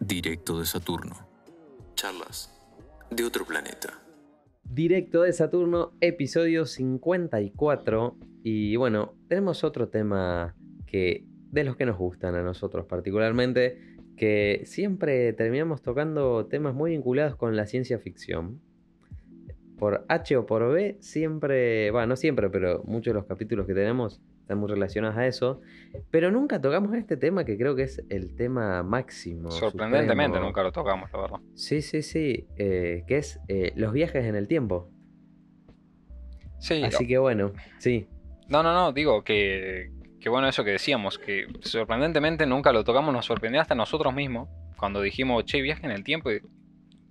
Directo de Saturno. Charlas de otro planeta. Directo de Saturno, episodio 54. Y bueno, tenemos otro tema que de los que nos gustan a nosotros particularmente, que siempre terminamos tocando temas muy vinculados con la ciencia ficción. Por H o por B, siempre, bueno, no siempre, pero muchos de los capítulos que tenemos están muy relacionados a eso. Pero nunca tocamos este tema que creo que es el tema máximo. Sorprendentemente supremo. nunca lo tocamos, la verdad. Sí, sí, sí. eh, que es eh, los viajes en el tiempo. Sí, Así que bueno, sí. no, no, no, digo que, que bueno eso que decíamos, que sorprendentemente nunca lo tocamos, nos sorprendió hasta nosotros mismos cuando dijimos, che, viaje en el tiempo y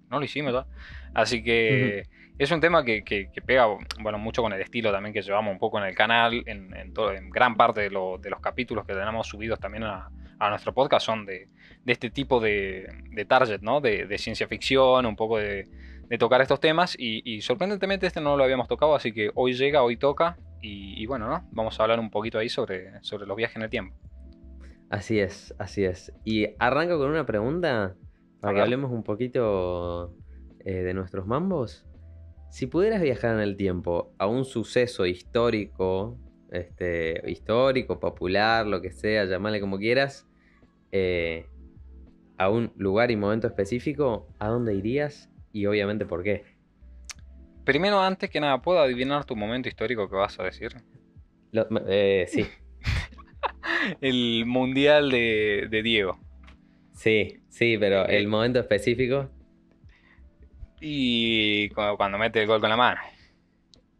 no lo hicimos, ¿verdad? Así que es un tema que, que- que pega, bueno, mucho con el estilo también que llevamos un poco en el canal, en, en todo- en gran parte de, lo- de los capítulos que tenemos subidos también a, a nuestro podcast son de, de este tipo de, de target, ¿no? De, de ciencia ficción, un poco de, de tocar estos temas y, y sorprendentemente este no lo habíamos tocado, así que hoy llega, hoy toca y, y bueno, ¿no? Vamos a hablar un poquito ahí sobre, sobre los viajes en el tiempo. Así es, así es. Y arranco con una pregunta para que hablemos un poquito eh, de nuestros mambos. Si pudieras viajar en el tiempo a un suceso histórico, este, histórico, popular, lo que sea, llamarle como quieras, eh, a un lugar y momento específico, ¿a dónde irías? Y obviamente por qué. Primero, antes que nada, ¿puedo adivinar tu momento histórico que vas a decir? Lo- eh, sí, El Mundial de, de Diego. sí, sí, pero Eh, el momento específico. Y cu- cuando mete el gol con la mano.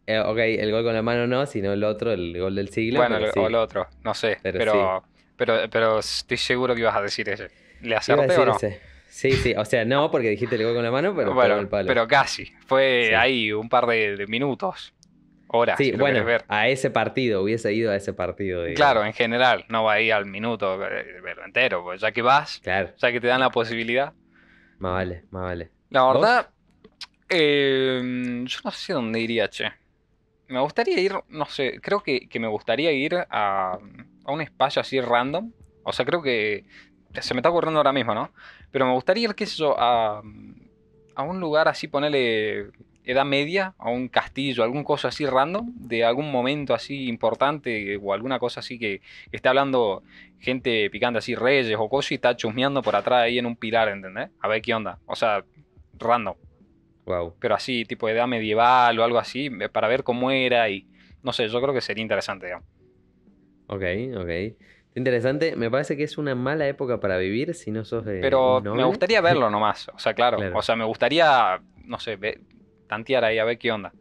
eh, ok, el gol con la mano no, sino el otro, el gol del siglo. bueno, sí. o el otro, no sé. Pero Pero, pero, pero, estoy seguro que ibas a decir ese. ¿Le acerté o no? ese. Sí, sí, o sea, no porque dijiste el gol con la mano, pero bueno, el palo. pero casi. Fue Sí. ahí un par de, de minutos. Horas, sí, si bueno, ver. a ese partido, hubiese ido a ese partido. digamos. Claro, en general, no va ahí al minuto eh, verlo entero, pues ya que vas, Claro, ya que te dan la posibilidad. más vale, más vale. La verdad, eh, yo no sé dónde iría, che. Me gustaría ir, no sé, creo que, que me gustaría ir a, a un espacio así random. O sea, creo que se me está ocurriendo ahora mismo, ¿no? Pero me gustaría ir, qué sé yo, a, a un lugar así, ponerle Edad Media, a un castillo, algún cosa así random, de algún momento así importante o alguna cosa así que, que esté hablando gente picante así, reyes o cosas y está chusmeando por atrás ahí en un pilar, ¿entendés? A ver qué onda. O sea, random, Wow. pero así, tipo de edad medieval o algo así, eh, para ver cómo era y no sé, yo creo que sería interesante, digamos. Ok, ok. Interesante, me parece que es una mala época para vivir si no sos de. Pero me gustaría verlo nomás, o sea, claro, Claro. o sea, me gustaría, no sé, ve- tantear ahí a ver qué onda.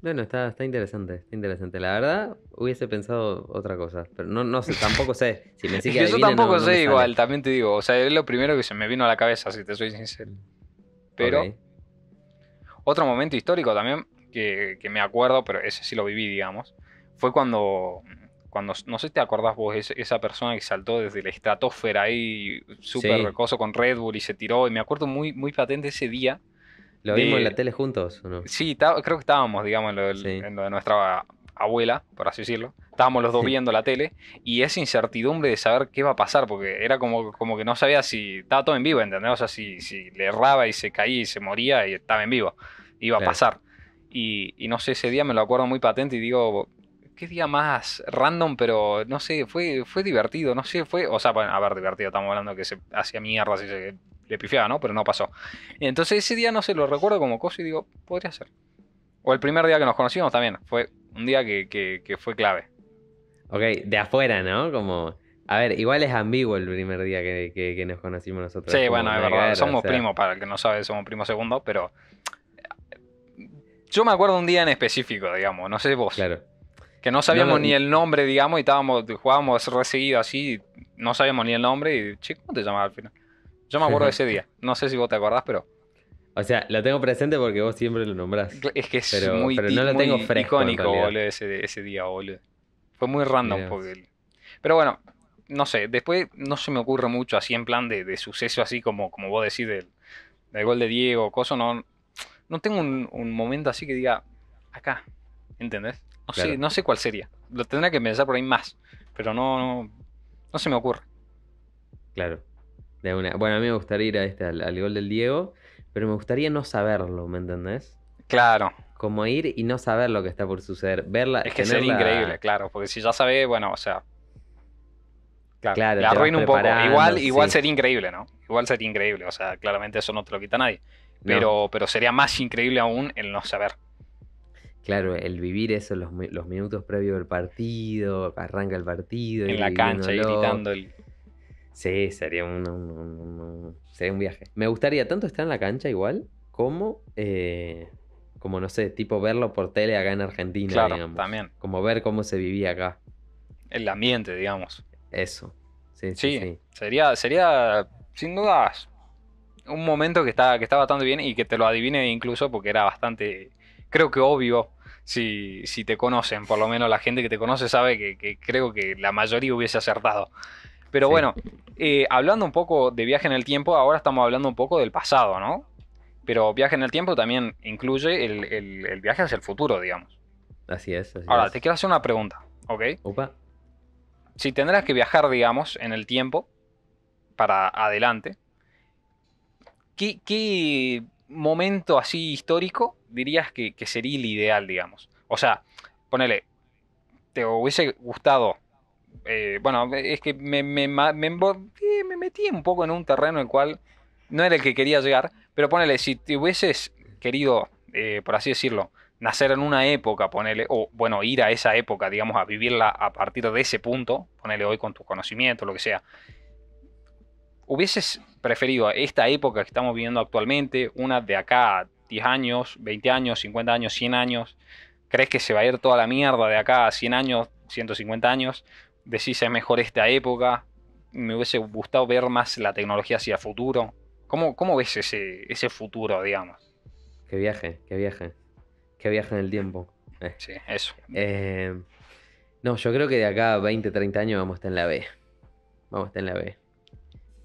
Bueno, está, está interesante, está interesante. La verdad, hubiese pensado otra cosa. Pero no, no sé, tampoco sé. Si me que yo tampoco no- no me sé igual, también te digo, o sea, es lo primero que se me vino a la cabeza, si te soy sincero. Pero otro momento histórico también que, que me acuerdo, pero ese sí lo viví, digamos, fue cuando, cuando no sé si te acordás vos, esa persona que saltó desde la estratosfera ahí, súper Sí. recoso con Red Bull y se tiró, y me acuerdo muy, muy patente ese día. ¿Lo vimos en la tele juntos o no? Sí, creo que estábamos, digamos, en lo, del- Sí. en lo de nuestra abuela, por así decirlo. Estábamos los dos viendo la tele y esa incertidumbre de saber qué iba a pasar, porque era como, como que no sabía si estaba todo en vivo, ¿entendés? O sea, si, si le erraba y se caía y se moría y estaba en vivo, iba Claro. a pasar. Y, y no sé, ese día me lo acuerdo muy patente y digo, qué día más random, pero no sé, fue, fue divertido, no sé, fue, o sea, bueno, a ver, divertido, estamos hablando que se hacía mierda, así se le pifiaba, ¿no? Pero no pasó. Y entonces ese día, no sé, lo recuerdo como cosa y digo, podría ser. O el primer día que nos conocimos también, fue un día que, que- que fue clave. Ok, de afuera, ¿no? Como. A ver, igual es ambiguo el primer día que, que- que nos conocimos nosotros. Sí, bueno, es verdad, o somos sea, primos, para el que no sabe, somos primos segundo, pero... Yo me acuerdo un día en específico, digamos, no sé vos. Claro. Que no sabíamos No, ni el nombre, digamos, y estábamos, jugábamos re seguido así, no sabíamos ni el nombre y, che, ¿cómo te llamas al final? Yo me acuerdo de ese día, no sé si vos te acordás, pero O sea, lo tengo presente porque vos siempre lo nombrás. es que es Pero- muy, pero no lo tengo fresco, icónico, boludo, ese, ese día, boludo. Fue muy random, Mirá porque... Pero bueno, no sé, después no se me ocurre mucho así en plan de, de suceso así como, como vos decís del, del gol de Diego, coso, no, no tengo un, un momento así que diga, acá, ¿entendés? No, sé, Claro. no sé cuál sería. Lo tendría que pensar por ahí más, pero no, no, no se me ocurre. Claro. De una. Bueno, a mí me gustaría ir a este, al, al gol del Diego, pero me gustaría no saberlo, ¿me entendés? Claro, Como ir y no saber lo que está por suceder. Verla. es que sería la- increíble, claro, porque si ya sabes, bueno, o sea... Claro, vas arruina un poco. Igual, igual sí. sería increíble, ¿no? Igual sería increíble, o sea, claramente eso no te lo quita nadie. No, Pero, pero sería más increíble aún el no saber. Claro, el vivir eso, los, mi- los minutos previos del partido, arranca el partido. En la cancha y gritando el... Sí, sería un, un- un- un- sería un viaje. Me gustaría tanto estar en la cancha igual, como, eh, como no sé, tipo verlo por tele acá en Argentina, Claro, digamos. también. Como ver cómo se vivía acá. El ambiente, digamos. Eso. Sí, sí, Sí, sí. Sería, sería, sin dudas, un momento que está, que está bastante bien y que te lo adivine incluso porque era bastante, creo que obvio, si, si te conocen, por lo menos la gente que te conoce sabe que, que creo que la mayoría hubiese acertado. Pero Sí. bueno, eh, hablando un poco de viaje en el tiempo, ahora estamos hablando un poco del pasado, ¿no? Pero viaje en el tiempo también incluye el, el- el viaje hacia el futuro, digamos. Así es. Así Ahora, es. te quiero hacer una pregunta, ¿ok? Opa. si tendrás que viajar, digamos, en el tiempo para adelante, ¿qué, qué momento así histórico dirías que, que sería el ideal, digamos? O sea, ponele, ¿te hubiese gustado? eh, bueno, es que me, me, me metí un poco en un terreno en el cual no era el que quería llegar, pero ponele, si te hubieses querido, eh, por así decirlo, nacer en una época, ponele, o bueno, ir a esa época, digamos, a vivirla a partir de ese punto, ponele hoy con tu conocimiento, lo que sea. ¿Hubieses preferido esta época que estamos viviendo actualmente, una de acá 10 años, 20 años, 50 años, 100 años? ¿Crees que se va a ir toda la mierda de acá a 100 años, 150 años? ¿Decís es mejor esta época? ¿Me hubiese gustado ver más la tecnología hacia el futuro? ¿Cómo, cómo ves ese, ese futuro, digamos? Que viaje, que viaje. Que viaje en el tiempo. Eh. Sí, eso. Eh, no, yo creo que de acá a 20, 30 años vamos a estar en la B. Vamos a estar en la B.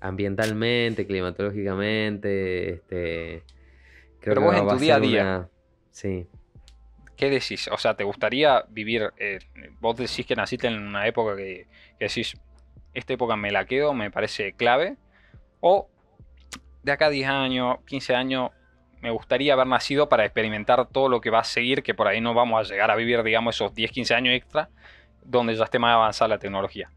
Ambientalmente, climatológicamente, este. Creo Pero vos en tu día a día. una- Sí. ¿Qué decís? O sea, ¿te gustaría vivir? eh, vos decís que naciste en una época que, que decís, esta época me la quedo, me parece clave. O de acá a 10 años, 15 años, me gustaría haber nacido para experimentar todo lo que va a seguir, que por ahí no vamos a llegar a vivir, digamos, esos 10, 15 años extra, donde ya esté más avanzada la tecnología.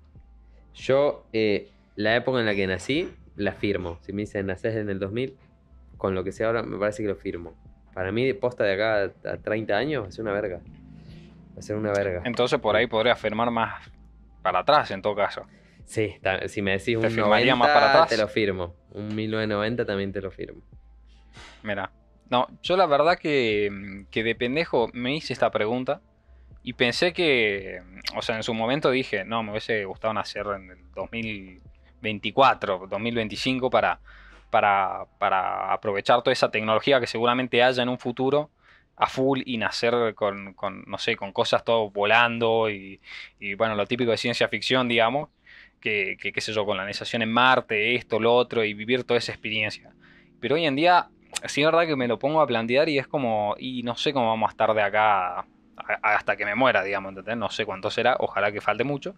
Yo, eh, la época en la que nací, la firmo. Si me dicen nacés en el 2000, con lo que sea ahora, me parece que lo firmo. Para mí, de posta de acá a 30 años, va a ser una verga. Va a ser una verga. Entonces por ahí podría firmar más para atrás en todo caso. Sí, si me decís ¿Te un firmaría 90, más para atrás? te lo firmo. Un 1990 también te lo firmo. Mira, no, yo la verdad que, que de pendejo me hice esta pregunta y pensé que, o sea, en su momento dije, no, me hubiese gustado nacer en el 2024, 2025 para, para, aprovechar toda esa tecnología que seguramente haya en un futuro a full y nacer con, con, no sé, con cosas todo volando y, bueno, lo típico de ciencia ficción, digamos, que, qué sé yo, colonización en Marte, esto, lo otro, y vivir toda esa experiencia. Pero hoy en día, sí es verdad que me lo pongo a plantear y es como, y no sé cómo vamos a estar de acá a- hasta que me muera, digamos. No sé cuánto será, ojalá que falte mucho,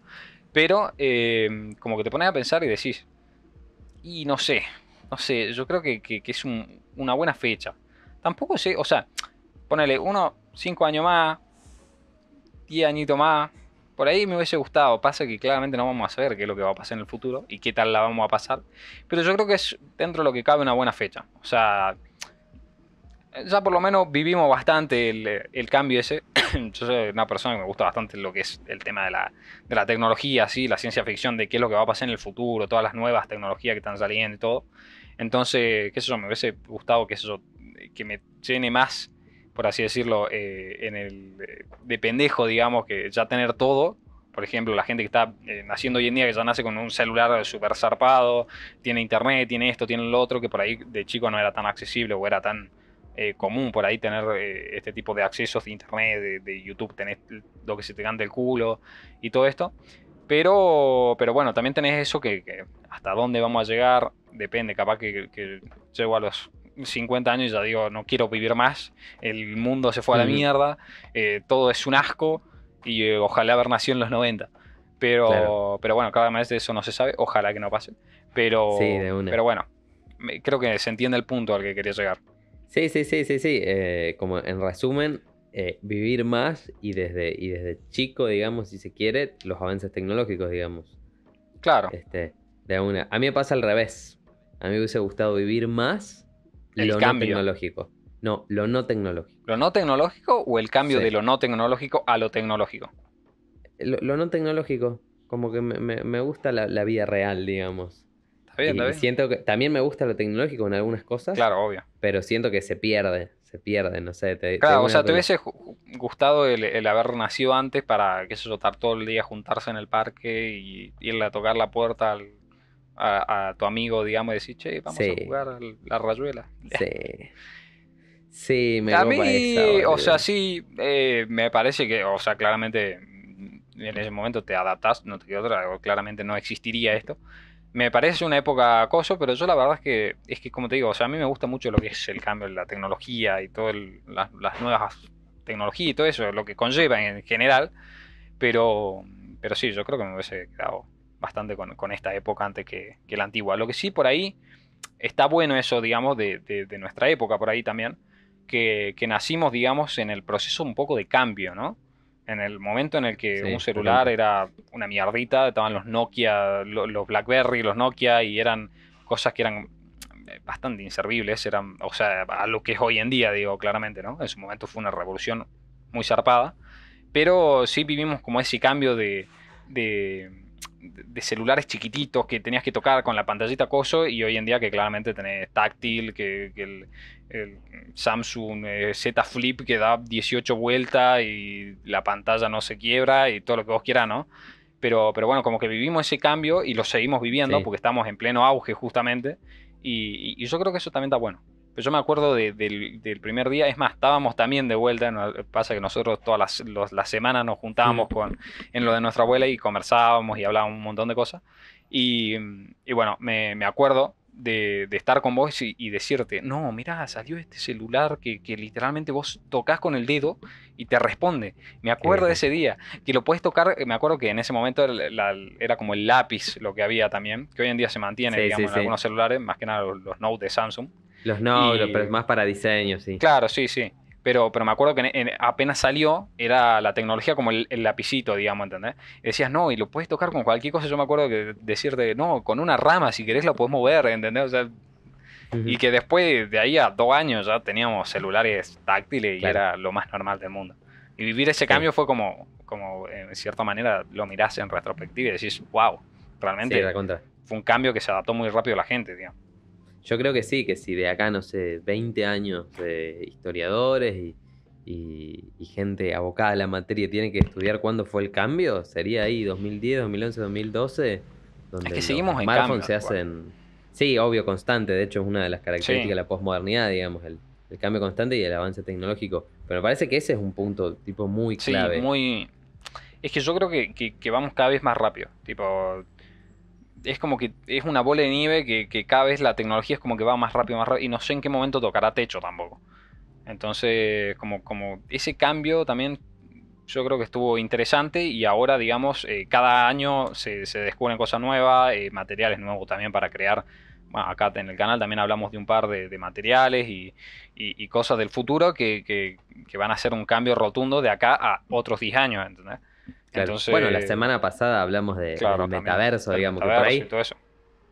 pero eh, como que te pones a pensar y decís, y no sé, no sé, yo creo que, es un- una buena fecha. Tampoco sé, o sea, ponele uno, cinco años más, diez añitos más, por ahí me hubiese gustado. Pasa que claramente no vamos a saber qué es lo que va a pasar en el futuro y qué tal la vamos a pasar. Pero yo creo que es dentro de lo que cabe una buena fecha. O sea, ya por lo menos vivimos bastante el, el cambio ese. yo soy una persona que me gusta bastante lo que es el tema de la, de la tecnología, ¿sí? la ciencia ficción, de qué es lo que va a pasar en el futuro, todas las nuevas tecnologías que están saliendo y todo. Entonces, qué sé yo, me hubiese gustado que eso, que me llene más por así decirlo, eh, en el eh, de pendejo, digamos, que ya tener todo. Por ejemplo, la gente que está eh, naciendo hoy en día, que ya nace con un celular súper zarpado, tiene internet, tiene esto, tiene lo otro, que por ahí de chico no era tan accesible o era tan eh, común por ahí tener eh, este tipo de accesos de internet, de, de YouTube, tenés lo que se te canta el culo y todo esto. Pero, pero bueno, también tenés eso que, que hasta dónde vamos a llegar, depende, capaz que, que llego a los 50 años y ya digo, no quiero vivir más, el mundo se fue a la mierda, eh, todo es un asco y eh, ojalá haber nacido en los 90. Pero, Claro. pero bueno, cada vez de eso no se sabe, ojalá que no pase. Pero, Sí, pero bueno, creo que se entiende el punto al que quería llegar. Sí, sí, sí, sí, sí. eh, como en resumen, eh, vivir más y desde, y desde chico, digamos, si se quiere, los avances tecnológicos, digamos. Claro, Este, de una. A mí me pasa al revés. A mí me hubiese gustado vivir más El lo cambio. no tecnológico. No, lo no tecnológico. ¿lo no tecnológico o el cambio Sí. de lo no tecnológico a lo tecnológico? Lo, lo no tecnológico, como que me, me- me gusta la, la vida real, digamos. ¿Está bien? Y ¿Está bien? siento que también me gusta lo tecnológico en algunas cosas, Claro, obvio. pero siento que se pierde, se pierde, no sé. Te, Claro, o sea, te hubiese gustado el, el haber nacido antes para, qué sé yo, estar todo el día, juntarse en el parque y irle a tocar la puerta al- a, a tu amigo, digamos, y decir, che, vamos Sí. a jugar la rayuela. Sí. Sí, me a mí, esa, o sea, sí, eh, me parece que, o sea, claramente en ese momento te adaptas, no te queda otra, claramente no existiría esto. Me parece una época acoso, pero yo la verdad es que, es que como te digo, o sea, a mí me gusta mucho lo que es el cambio en la tecnología y todas las, las nuevas tecnologías y todo eso, lo que conlleva en general, pero, pero sí, yo creo que me hubiese quedado bastante con, con esta época antes que, que la antigua. Lo que sí, por ahí, está bueno eso, digamos, de, de- de nuestra época por ahí también, que, que nacimos, digamos, en el proceso un poco de cambio, ¿no? En el momento en el que Sí, un celular era una mierdita, estaban los Nokia, lo- los BlackBerry, los Nokia, y eran cosas que eran eh, bastante inservibles, eran, o sea, a lo que es hoy en día, digo, claramente, ¿no? En su momento fue una revolución muy zarpada, pero sí vivimos como ese cambio de, de, de celulares chiquititos que tenías que tocar con la pantallita coso y hoy en día que claramente tenés táctil, que, que el, el Samsung eh, Z Flip que da 18 vueltas y la pantalla no se quiebra y todo lo que vos quieras, ¿no? Pero, pero bueno, como que vivimos ese cambio y lo seguimos viviendo Sí. porque estamos en pleno auge justamente y, y- y yo creo que eso también está bueno. Pero yo me acuerdo de- del, del primer día, es más, estábamos también de vuelta, pasa que nosotros todas las, los- las semanas nos juntábamos con, en lo de nuestra abuela y conversábamos y hablábamos un montón de cosas. Y, y bueno, me, me acuerdo de, de estar con vos y, y decirte, no, mira, salió este celular que, que literalmente vos tocas con el dedo y te responde. Me acuerdo de ese día, que lo puedes tocar, me acuerdo que en ese momento era, la- era como el lápiz lo que había también, que hoy en día se mantiene, Sí, sí, digamos, en sí. algunos celulares, más que nada los, los Note de Samsung. Los no, y- pero es más para diseño, sí. Claro, sí, sí. Pero, pero me acuerdo que en- en- apenas salió, era la tecnología como el, el lapicito, digamos, ¿entendés? Y decías, no, y lo puedes tocar con cualquier cosa. Yo me acuerdo que decirte, no, con una rama, si querés la podés mover, ¿entendés? O sea, Ujú. y que después de ahí a dos años ya teníamos celulares táctiles y Claro. era lo más normal del mundo. Y vivir ese cambio fue como, como, en cierta manera, lo mirás en retrospectiva y decís, wow, realmente Sí, fue un cambio que se adaptó muy rápido a la gente, digamos. Yo creo que sí, que si de acá, no sé, 20 años de historiadores y, y- y gente abocada a la materia tiene que estudiar cuándo fue el cambio, sería ahí 2010, 2011, 2012, donde que los seguimos en smartphones cambio, se hacen, sí, obvio, constante, de hecho es una de las características Sí. de la posmodernidad, digamos, el, el cambio constante y el avance tecnológico. Pero me parece que ese es un punto tipo muy Sí, clave. muy. Es que yo creo que, que- que vamos cada vez más rápido. Tipo. Es como que es una bola de nieve que, cada vez la tecnología es como que va más rápido, más rápido. Y no sé en qué momento tocará techo tampoco. Entonces, como, como ese cambio también yo creo que estuvo interesante. Y ahora, digamos, eh, cada año se, se descubren cosas nuevas, eh, materiales nuevos también para crear. Acá en el canal también hablamos de un par de, de materiales y, y- cosas del futuro que, que- que van a hacer un cambio rotundo de acá a otros 10 años, ¿entendés? Claro. Entonces, bueno, la semana pasada hablamos de, claro, del también, metaverso, del digamos, que por ahí y todo eso.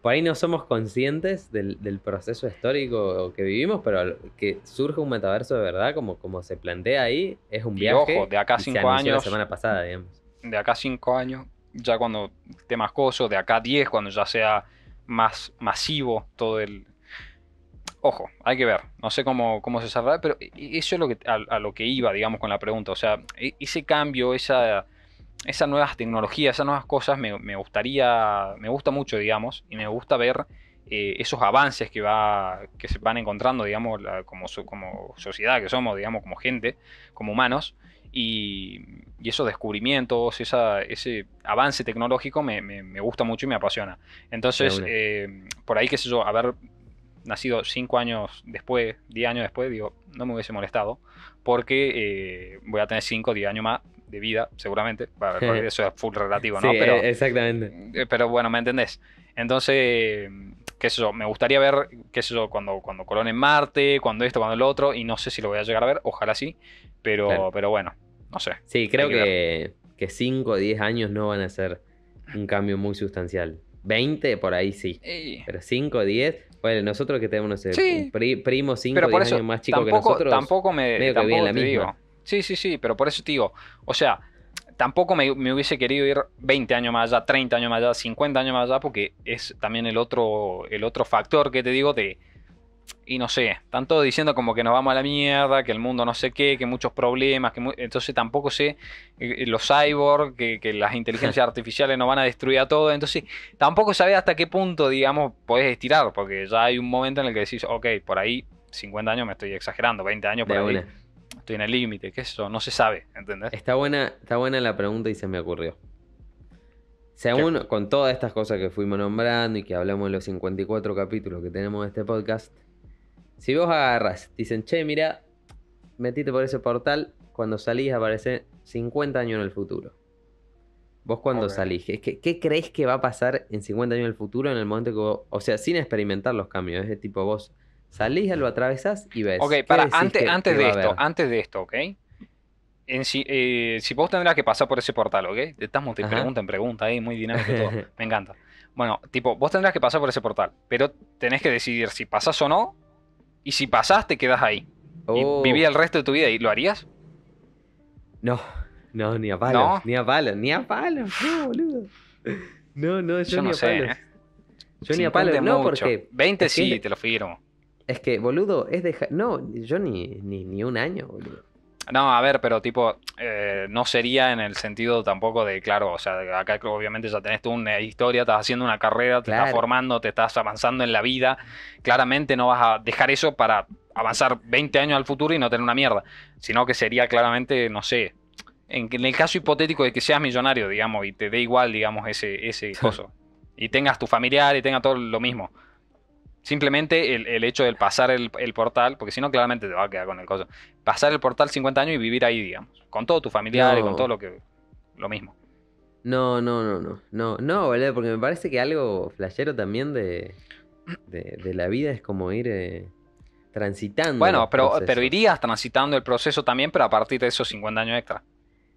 por ahí no somos conscientes del, del proceso histórico que vivimos, pero que surge un metaverso de verdad, como, como se plantea ahí, es un Y viaje. ojo, de acá cinco años- La semana pasada, digamos. De acá a 5 años, ya cuando esté más coso, de acá a 10, cuando ya sea más masivo todo el... Ojo, hay que ver, no sé cómo, cómo se cerrará, pero e- eso es lo que, a, a lo que iba, digamos, con la pregunta. O sea, e- ese cambio, esa, esas nuevas tecnologías, esas nuevas cosas, me, me gustaría, me gusta mucho, digamos, y me gusta ver eh, esos avances que, va, que se van encontrando, digamos, la- como, so- como sociedad que somos, digamos, como gente, como humanos, y, y esos descubrimientos, esa, ese avance tecnológico me, me- me gusta mucho y me apasiona. Entonces, eh, por ahí, qué sé yo, haber nacido 5 años después, 10 años después, digo, no me hubiese molestado, porque eh, voy a tener 5 o 10 años más de vida, seguramente. Porque eso es full relativo, ¿no? Sí, pero, eh, exactamente. eh, pero bueno, ¿me entendés? Entonces, qué sé yo, me gustaría ver, qué sé yo, cuando, cuando colonen Marte, cuando esto, cuando el otro, y no sé si lo voy a llegar a ver, ojalá sí, pero, Claro. pero bueno, no sé. Sí, creo que que, que 5 o 10 años no van a ser un cambio muy sustancial. 20 por ahí sí. Pero 5 o 10, bueno, nosotros que tenemos, no sé, Sí. un pri- primo 5 o pero 10 por eso años más chico que tampoco, nosotros. tampoco me medio que tampoco viene la te misma. digo. Sí, sí, sí, pero por eso te digo, o sea, tampoco me, me hubiese querido ir 20 años más allá, 30 años más allá, 50 años más allá, porque es también el otro, el otro factor que te digo de, y no sé, están todos diciendo como que nos vamos a la mierda, que el mundo no sé qué, que muchos problemas, que mu- entonces tampoco sé eh, los cyborg, que, que las inteligencias artificiales nos van a destruir a todo, entonces tampoco sabía hasta qué punto, digamos, podés estirar, porque ya hay un momento en el que decís, ok, por ahí 50 años me estoy exagerando, 20 años por De ahí una. Estoy en el límite, qué es eso, no se sabe, ¿entendés? Está buena, está buena la pregunta y se me ocurrió. Según con todas estas cosas que fuimos nombrando y que hablamos en los 54 capítulos que tenemos de este podcast, si vos agarras, dicen, che, mira, metiste por ese portal, cuando salís aparece 50 años en el futuro. Vos cuando salís, ¿qué, qué, crees que va a pasar en 50 años en el futuro en el momento que vos, o sea, sin experimentar los cambios, es de tipo vos salís, lo atravesás y ves. Ok, ¿qué para, antes, antes de esto, antes de esto, ¿ok? En si, eh, si vos tendrás que pasar por ese portal, ¿ok? Estamos de Ajá. pregunta en pregunta ahí, muy dinámico todo. Me encanta. Bueno, tipo, vos tendrás que pasar por ese portal, pero tenés que decidir si pasás o no, y si pasás te quedás ahí. Oh. Y vivís el resto de tu vida y lo harías. No, no, ni a palos, ¿No? ni a palos, ni a palos, no, boludo. No, no, yo, Yo ni no a sé, palos. ¿eh? Yo ni a 50 palos, no, mucho. porque 20 es que sí, te lo firmo. Es que, boludo, es dejar. No, yo ni, ni, ni un año, boludo. No, a ver, pero tipo, eh, no sería en el sentido tampoco de, claro, o sea, acá obviamente ya tenés tú una historia, estás haciendo una carrera, te estás formando, te estás avanzando en la vida. Claramente no vas a dejar eso para avanzar 20 años al futuro y no tener una mierda, sino que sería claramente, no sé, en, en el caso hipotético de que seas millonario, digamos, y te dé igual, digamos, ese, ese coso, y tengas tu familiar y tenga todo lo mismo. Simplemente el, el hecho del pasar el, el portal, porque si no, claramente te va a quedar con el coso. Pasar el portal 50 años y vivir ahí, digamos. Con todo tu familiar y con todo lo que. Lo mismo. No, no, no, no. No, no, boludo, porque me parece que algo flashero también de, de, de la vida es como ir eh, transitando. Bueno, pero, pero irías transitando el proceso también, pero a partir de esos 50 años extra.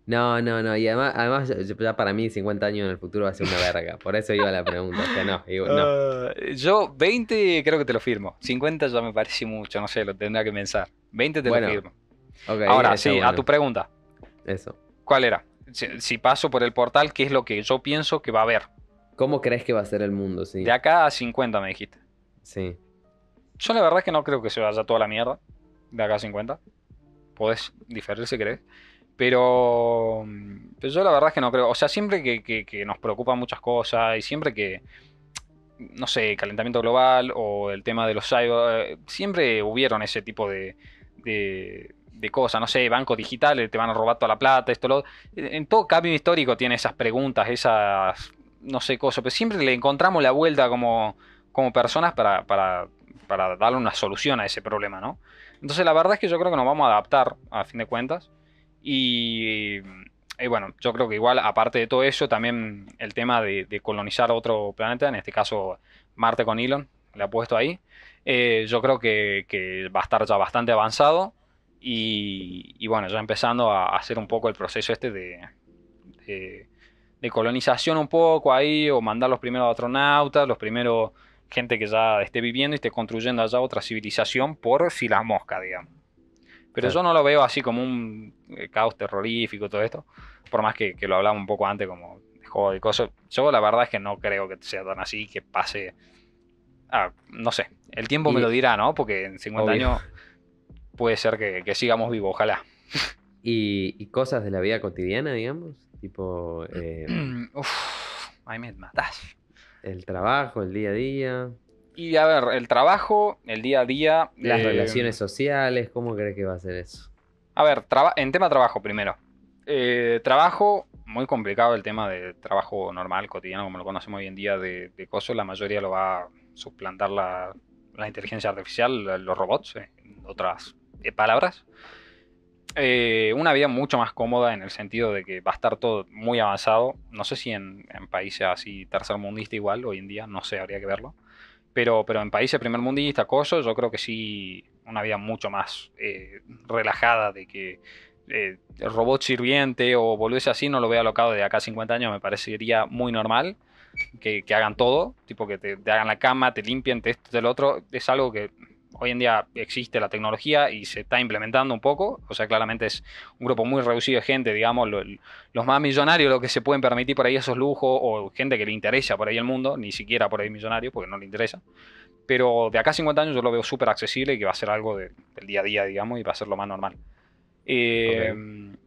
No, no, no. Y además, además ya- ya para mí 50 años en el futuro va a ser una verga. Por eso iba la pregunta. O sea, no, digo, no. Ah, yo 20 creo que te lo firmo. 50 ya me parece mucho, no sé, lo tendrá que pensar. 20 te Bueno, lo firmo. Ok, Ahora, sí, a tu pregunta. Eso. ¿Cuál era? Si, si paso por el portal, ¿qué es lo que yo pienso que va a haber? ¿Cómo crees que va a ser el mundo? Sí. De acá a 50 me dijiste. Sí. Yo la verdad es que no creo que se vaya toda la mierda de acá a 50. Podés diferir si querés. Pero, mm, pero yo la verdad es que no creo. O sea, siempre que, nos preocupan muchas cosas y siempre que, no sé, calentamiento global o el tema de los cyber, siempre hubieron ese tipo de, de, de cosas. No sé, bancos digitales, te van a robar toda la plata, esto, lo En todo cambio histórico tiene esas preguntas, esas, no sé, cosas. Pero siempre le encontramos la vuelta como, como personas para, para, para darle una solución a ese problema, ¿no? Entonces la verdad es que yo creo que nos vamos a adaptar a fin de cuentas. Y, y bueno, yo creo que igual, aparte de todo eso, también el tema de, de colonizar otro planeta, en este caso Marte con Elon, le ha puesto ahí, eh, yo creo que, que va a estar ya bastante avanzado. Y, y bueno, ya empezando a hacer un poco el proceso este de, de, de colonización un poco ahí, o mandar los primeros astronautas, los primeros gente que ya esté viviendo y esté construyendo allá otra civilización por si las moscas, digamos. Pero Claro. yo no lo veo así como un eh, caos terrorífico, todo esto. Por más que, que lo hablaba un poco antes, como de juego de cosas. Yo la verdad es que no creo que sea tan así, que pase. Ah, no sé. El tiempo me lo dirá, ¿no? Porque en 50 Obvio. años puede ser que, que sigamos vivos, ojalá. ¿Y, y cosas de la vida cotidiana, digamos? Tipo eh, Uf, ahí me matás. el trabajo, el día a día, Y a ver, el trabajo, el día a día. las eh, relaciones sociales, ¿cómo crees que va a ser eso? A ver, en tema trabajo primero. Eh, trabajo, muy complicado el tema de trabajo normal, cotidiano, como lo conocemos hoy en día de, de cosas. La mayoría lo va a suplantar la inteligencia artificial, los robots, en otras eh, palabras. Eh, una vida mucho más cómoda en el sentido de que va a estar todo muy avanzado. No sé si en, países así tercermundistas igual, hoy en día, no sé, habría que verlo. Pero, pero en países primermundistas, cosas, yo creo que sí, una vida mucho más eh, relajada de que el robot sirviente o volviese así, no lo veo alocado de acá a 50 años, me parecería muy normal. Que, hagan todo, tipo que te, te, hagan la cama, te limpien, te esto, te lo otro, es algo que hoy en día existe la tecnología y se está implementando un poco, o sea, claramente es un grupo muy reducido de gente, digamos, los más millonarios, lo que se pueden permitir por ahí esos lujos, o gente que le interesa por ahí el mundo, ni siquiera por ahí millonario, porque no le interesa. Pero de acá a 50 años yo lo veo súper accesible y que va a ser algo del día a día, digamos, y va a ser lo más normal. Eh,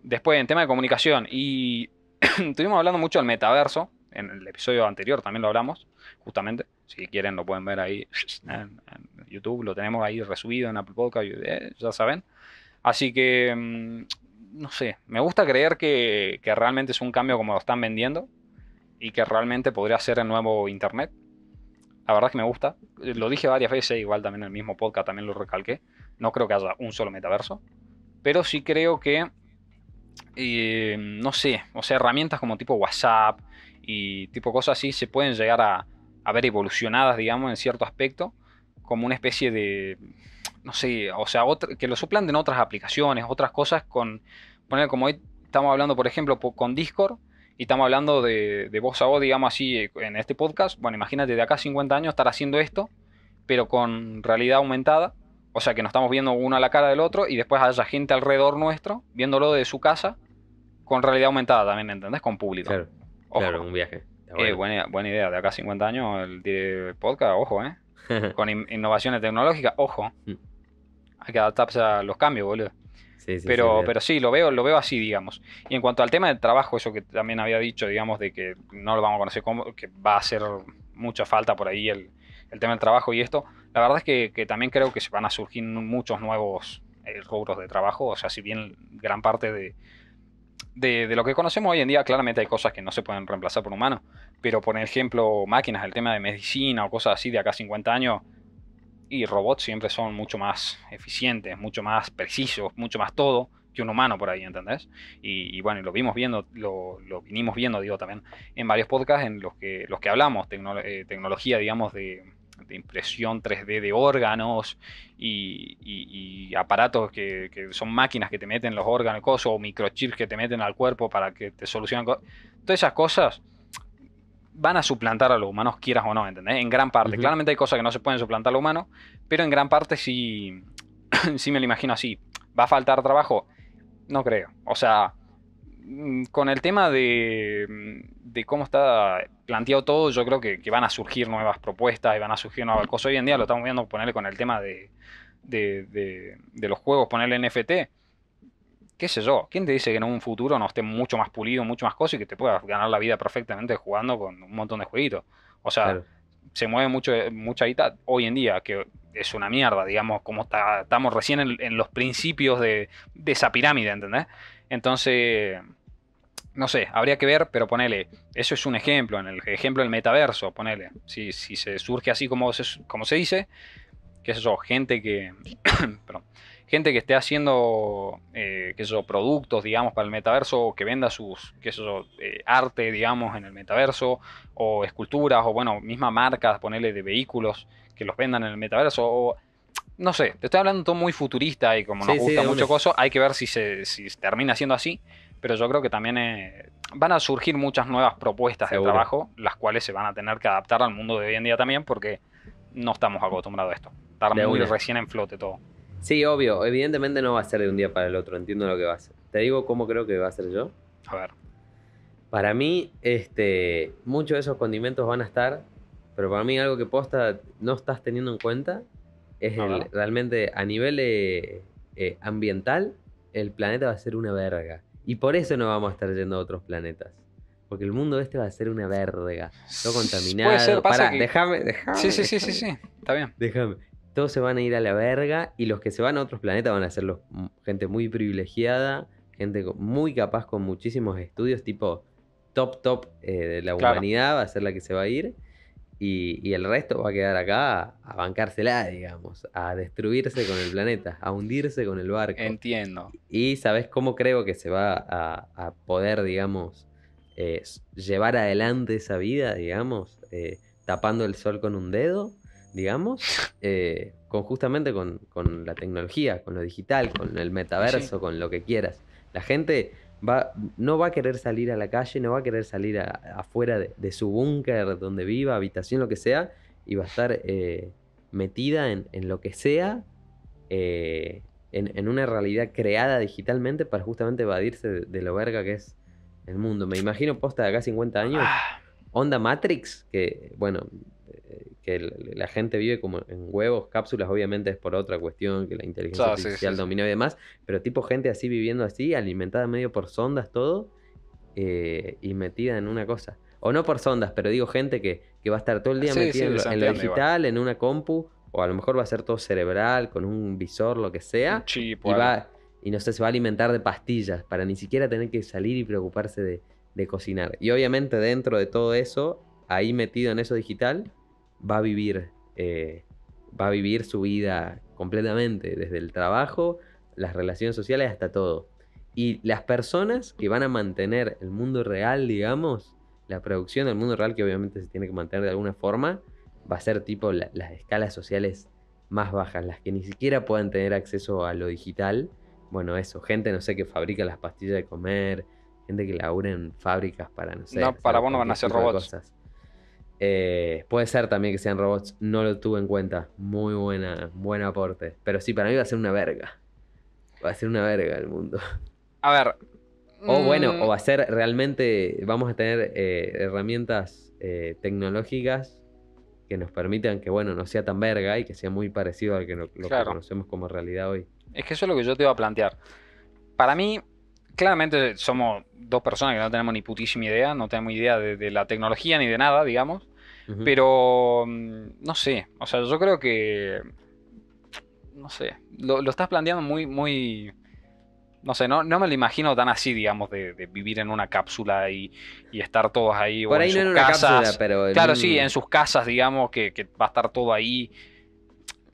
después, en tema de comunicación, y estuvimos hablando mucho del metaverso, en el episodio anterior también lo hablamos, justamente. Si quieren lo pueden ver ahí en, YouTube, lo tenemos ahí resubido en Apple Podcast, eh, ya saben. Así que, mm, no sé, me gusta creer que, realmente es un cambio como lo están vendiendo y que realmente podría ser el nuevo Internet. La verdad es que me gusta. Lo dije varias veces, igual también en el mismo podcast también lo recalqué. No creo que haya un solo metaverso. Pero sí creo que, eh, no sé, o sea, herramientas como tipo WhatsApp, y tipo cosas así se pueden llegar a, ver evolucionadas, digamos, en cierto aspecto, como una especie de, no sé, o sea, que lo suplanten otras aplicaciones, otras cosas con, poner como hoy estamos hablando, por ejemplo, con Discord, y estamos hablando de, de voz a voz, digamos así, en este podcast, bueno, imagínate de acá a 50 años estar haciendo esto, pero con realidad aumentada, o sea que nos estamos viendo uno a la cara del otro y después haya gente alrededor nuestro viéndolo de su casa con realidad aumentada también, ¿entendés? Con público. Claro, un viaje. Eh, buena, buena, idea. De acá a 50 años el, podcast, ojo, ¿eh? Con innovaciones tecnológicas, ojo. Mm. Hay que adaptarse a los cambios, boludo. Sí, sí, pero, sí, pero sí, lo veo, lo veo así, digamos. Y en cuanto al tema del trabajo, eso que también había dicho, digamos, de que no lo vamos a conocer como, que va a hacer mucha falta por ahí el, tema del trabajo y esto, la verdad es que, también creo que se van a surgir muchos nuevos eh, rubros de trabajo, o sea, si bien gran parte de, de, lo que conocemos hoy en día, claramente hay cosas que no se pueden reemplazar por humanos, pero por ejemplo, máquinas, el tema de medicina o cosas así de acá a 50 años, y robots siempre son mucho más eficientes, mucho más precisos, mucho más todo que un humano por ahí, ¿entendés? Y, bueno, lo vimos viendo, lo, lo, vinimos viendo, digo, también en varios podcasts en los que, los que hablamos, eh, tecnología, digamos, de, de impresión 3D de órganos y, aparatos que, son máquinas que te meten los órganos o microchips que te meten al cuerpo para que te solucionen cosas. Todas esas cosas van a suplantar a los humanos, quieras o no, ¿entendés? En gran parte. Claramente hay cosas que no se pueden suplantar a los humanos, pero en gran parte sí, sí me lo imagino así. ¿Va a faltar trabajo? No creo. O sea, con el tema de, de cómo está planteado todo, yo creo que, van a surgir nuevas propuestas y van a surgir nuevas cosas. Hoy en día lo estamos viendo ponerle con el tema de, de, los juegos, ponerle NFT. ¿Qué sé yo? ¿Quién te dice que en un futuro no esté mucho más pulido, mucho más cosas y que te puedas ganar la vida perfectamente jugando con un montón de jueguitos? O sea, se mueve mucho, mucha guita hoy en día, que es una mierda, digamos, como está, estamos recién en, en los principios de, de esa pirámide, ¿entendés? Entonces, no sé, habría que ver, pero ponele, eso es un ejemplo, en el ejemplo del metaverso, ponele, si, si se surge así como se, como se dice, que es eso, gente que, gente que esté haciendo, eh, que eso, productos, digamos, para el metaverso, o que venda sus, que eso, eh, arte, digamos, en el metaverso, o esculturas, o bueno, mismas marcas, ponele de vehículos que los vendan en el metaverso, o no sé, te estoy hablando todo muy futurista y como nos gusta mucho cosa, hay que ver si se si termina siendo así pero yo creo que también eh, van a surgir muchas nuevas propuestas de trabajo, las cuales se van a tener que adaptar al mundo de hoy en día también, porque no estamos acostumbrados a esto. Estar muy recién en flote todo. Sí, obvio. Evidentemente no va a ser de un día para el otro. Entiendo lo que va a ser. Te digo cómo creo que va a ser yo. A ver. Para mí, este, muchos de esos condimentos van a estar, pero para mí algo que posta no estás teniendo en cuenta es realmente a nivel eh, eh, ambiental, el planeta va a ser una verga. Y por eso no vamos a estar yendo a otros planetas. Porque el mundo este va a ser una verga. Todo contaminado. Puede ser, pasa déjame, déjame. Sí, sí, sí, sí, sí. Está bien. Déjame. Todos se van a ir a la verga y los que se van a otros planetas van a ser los, gente muy privilegiada, gente muy capaz con muchísimos estudios, tipo top, top eh, de la humanidad va a ser la que se va a ir. Y, y el resto va a quedar acá a bancársela, digamos, a destruirse con el planeta, a hundirse con el barco. Entiendo. Y sabes cómo creo que se va a, a poder, digamos, eh, llevar adelante esa vida, digamos, eh, tapando el sol con un dedo, digamos, eh, con justamente con, con la tecnología, con lo digital, con el metaverso, con lo que quieras. La gente va, no va a querer salir a la calle, no va a querer salir a- afuera de, de su búnker donde viva, habitación, lo que sea, y va a estar eh, metida en, en lo que sea, eh, en, en una realidad creada digitalmente para justamente evadirse de, de lo verga que es el mundo. Me imagino posta de acá 50 años, Ah, onda Matrix, que bueno, que la gente vive como en huevos, cápsulas, obviamente es por otra cuestión, que la inteligencia Ah, sí, artificial sí. dominó y demás, pero tipo gente así viviendo así, alimentada medio por sondas, todo, eh, y metida en una cosa. O no por sondas, pero digo gente que, que va a estar todo el día Sí, metida en, lo, se en lo entiende igual. digital, en una compu, o a lo mejor va a ser todo cerebral, con un visor, lo que sea, chip y va, y no sé, se va a alimentar de pastillas para ni siquiera tener que salir y preocuparse de, de cocinar. Y obviamente dentro de todo eso, ahí metido en eso digital, va a vivir, eh, va a vivir su vida completamente, desde el trabajo, las relaciones sociales hasta todo. Y las personas que van a mantener el mundo real, digamos, la producción del mundo real, que obviamente se tiene que mantener de alguna forma, va a ser tipo la- las escalas sociales más bajas, las que ni siquiera puedan tener acceso a lo digital. Bueno, eso, gente, no sé, que fabrica las pastillas de comer, gente que labura en fábricas para, no sé. No, para vos no van a ser robots. cosas. Eh, puede ser también que sean robots, no lo tuve en cuenta. Muy buena, buen aporte. Pero sí, para mí va a ser una verga. Va a ser una verga el mundo. A ver. O bueno, mm, o va a ser realmente, vamos a tener eh, herramientas eh, tecnológicas que nos permitan que, bueno, no sea tan verga y que sea muy parecido al que lo Claro. que conocemos como realidad hoy. Es que eso es lo que yo te iba a plantear. Para mí, claramente somos dos personas que no tenemos ni putísima idea, no tenemos idea de, de la tecnología ni de nada, digamos. Pero, mm, no sé, o sea, yo creo que, no sé, lo, lo estás planteando muy, muy, no sé, no, no me lo imagino tan así, digamos, de, de vivir en una cápsula y, y estar todos ahí o Por ahí en no sus en una casas. cápsula, pero Claro, un- sí, en sus casas, digamos, que, que va a estar todo ahí.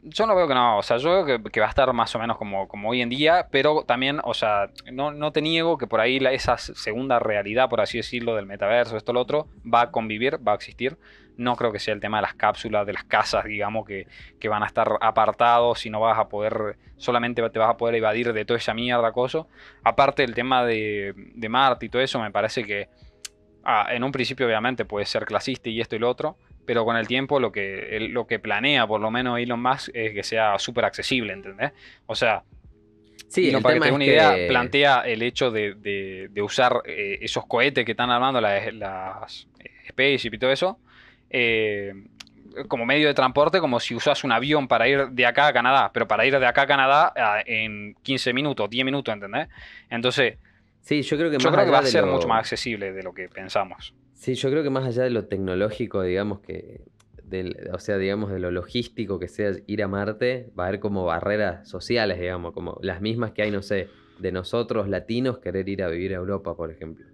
Yo no veo que no, o sea, yo veo que, que va a estar más o menos como, como hoy en día, pero también, o sea, no, no te niego que por ahí la, esa segunda realidad, por así decirlo, del metaverso, esto, lo otro, va a convivir, va a existir. No creo que sea el tema de las cápsulas, de las casas, digamos, que, que van a estar apartados y no vas a poder, solamente te vas a poder evadir de toda esa mierda, cosa. Aparte el tema de, de Marte y todo eso, me parece que ah, en un principio obviamente puede ser clasista y esto y lo otro, pero con el tiempo lo que, lo que planea por lo menos Elon Musk es que sea súper accesible, ¿entendés? O sea, Sí, no, para que una idea, plantea el hecho de, de- de usar eh, esos cohetes que están armando las, las eh, Spaceship y todo eso, eh, como medio de transporte, como si usas un avión para ir de acá a Canadá, pero para ir de acá a Canadá en 15 minutos, 10 minutos, ¿entendés? Entonces, Sí, yo creo que yo más creo que va a ser lo- mucho más accesible de lo que pensamos. Sí, yo creo que más allá de lo tecnológico, digamos que, del, o sea, digamos de lo logístico que sea ir a Marte, va a haber como barreras sociales, digamos, como las mismas que hay, no sé, de nosotros latinos querer ir a vivir a Europa, por ejemplo.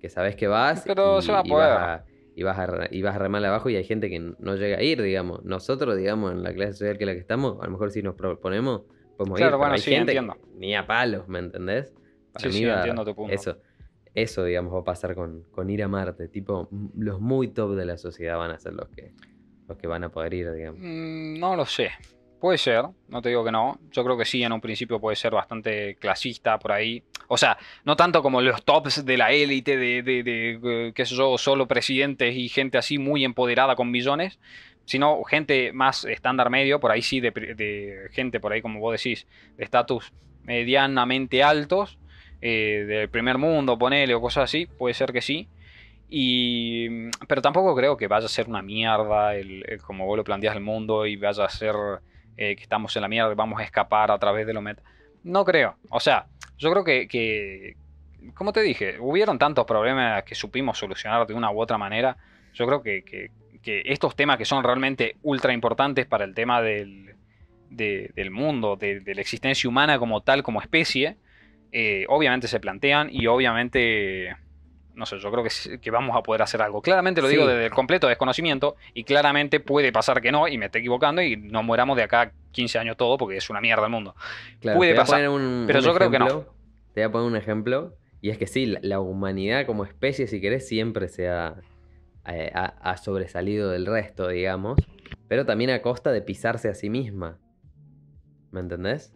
Que sabes que vas Pero y, se va a y poder. vas a, y vas a y vas a remar abajo y hay gente que no llega a ir, digamos. Nosotros, digamos, en la clase social que es la que estamos, a lo mejor si nos proponemos, podemos ir, Claro, bueno, hay sí, gente que entiendo. ni a palos, ¿me entendés? Sí, sí, entiendo tu punto. Eso, eso, digamos, va a pasar con, con ir a Marte. Tipo, los muy top de la sociedad van a ser los que, los que van a poder ir, digamos. Mm, No lo sé. Puede ser, no te digo que no. Yo creo que sí, en un principio puede ser bastante clasista por ahí. O sea, no tanto como los tops de la élite, de, de, eh, qué sé yo, solo presidentes y gente así muy empoderada con millones, sino gente más estándar medio, por ahí sí, de gente por ahí, como vos decís, de estatus medianamente altos, eh, del primer mundo, ponele, o cosas así, puede ser que sí. Y, pero tampoco creo que vaya a ser una mierda, el, como vos lo planteas el mundo, y vaya a ser eh, que estamos en la mierda y vamos a escapar a través de lo meta. No creo. O sea, yo creo que, que, como te dije, hubieron tantos problemas que supimos solucionar de una u otra manera. Yo creo que, que- que estos temas que son realmente ultra importantes para el tema del, de- del mundo, de la existencia humana como tal, como especie, eh, obviamente se plantean y obviamente no sé, yo creo que, vamos a poder hacer algo. Claramente lo digo desde el completo desconocimiento y claramente puede pasar que no y me esté equivocando y nos mueramos de acá a 15 años todo porque es una mierda el mundo. Claro, Puede pasar, un- pero un yo creo que no. ejemplo, Te voy a poner un ejemplo. Y es que sí, la, la humanidad como especie, si querés, siempre se ha, eh, ha- ha sobresalido del resto, digamos. Pero también a costa de pisarse a sí misma. ¿Me entendés?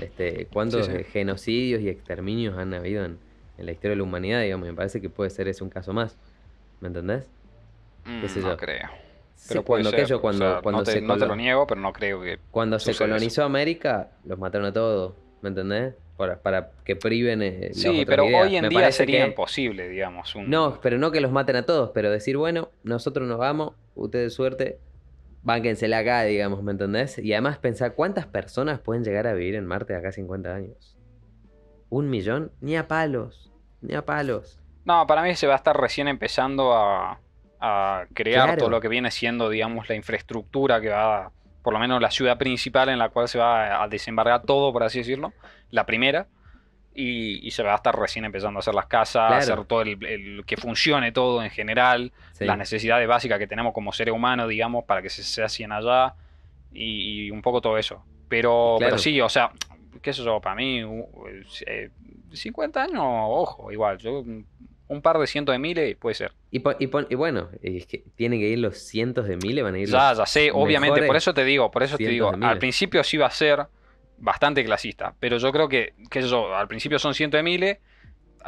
Este, ¿Cuántos Sí, sí. genocidios y exterminios han habido en, en la historia de la humanidad? Digamos, me parece que puede ser ese un caso más. ¿Me entendés? Mm, sé no yo. creo. Sí, Pero puede cuando ser, aquello, o cuando, sea, cuando no, te, se no te lo niego, pero no creo que... Cuando se eso. colonizó América, los mataron a todos, ¿me entendés? Para, para que priven eh, Sí, pero ideas. hoy en Me día sería que- imposible, digamos. un- No, pero no que los maten a todos, pero decir, bueno, nosotros nos vamos, ustedes suerte, bánquensela acá, digamos, ¿me entendés? Y además pensar cuántas personas pueden llegar a vivir en Marte de acá a 50 años. ¿Un millón? Ni a palos, ni a palos. No, para mí se va a estar recién empezando a, a crear Claro. todo lo que viene siendo, digamos, la infraestructura que va, por lo menos la ciudad principal en la cual se va a desembarcar todo, por así decirlo, la primera, y, y se va a estar recién empezando a hacer las casas, Claro. hacer todo el, el- que funcione todo en general, Sí. las necesidades básicas que tenemos como seres humanos, digamos, para que se, se hacen allá, y, y un poco todo eso. Pero, Claro. pero sí, o sea, qué sé yo, para mí, u- eh, 50 años, ojo, igual, yo un par de cientos de miles puede ser. Y, pon- y pon- y bueno, es que tienen que ir los cientos de miles, van a ir Ya, los ya sé, obviamente, por eso te digo, por eso te digo, al principio sí va a ser bastante clasista, pero yo creo que, qué sé yo, al principio son cientos de miles,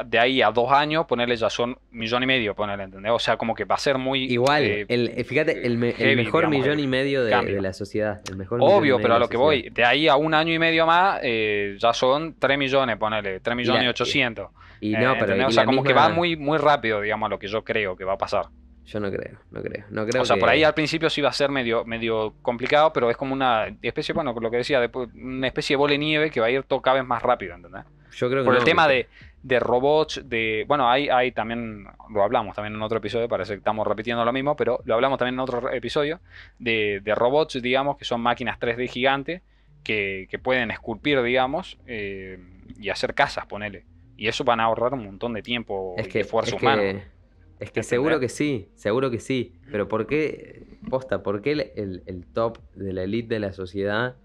de ahí a dos años, ponerle ya son millón y medio, ponerle, ¿entendés? O sea, como que va a ser muy... Igual, eh, el, eh, fíjate, el, me- el heavy, mejor digamos, millón y medio de, la sociedad. El mejor Obvio, pero a lo que voy, de ahí a un año y medio más, eh, ya son 3 millones, ponele, 3 millones y la- 800. Y eh, no, pero ¿entendés? y o sea, como que va muy, muy rápido, digamos, a lo que yo creo que va a pasar. Yo no creo, no creo. No creo O sea, que- por ahí al principio sí va a ser medio, medio complicado, pero es como una especie, bueno, lo que decía, una especie de bola de nieve que va a ir todo cada vez más rápido, ¿entendés? Yo creo que Por el tema de, de robots, de. Bueno, hay, hay también. Lo hablamos también en otro episodio, parece que estamos repitiendo lo mismo, pero lo hablamos también en otro episodio. De, de robots, digamos, que son máquinas 3D gigantes que, que pueden esculpir, digamos, eh, y hacer casas, ponele. Y eso van a ahorrar un montón de tiempo Es y que, de esfuerzo es humano. que, es que seguro que sí, seguro que sí. Pero ¿por qué, posta, por qué el, el- el top de la elite de la sociedad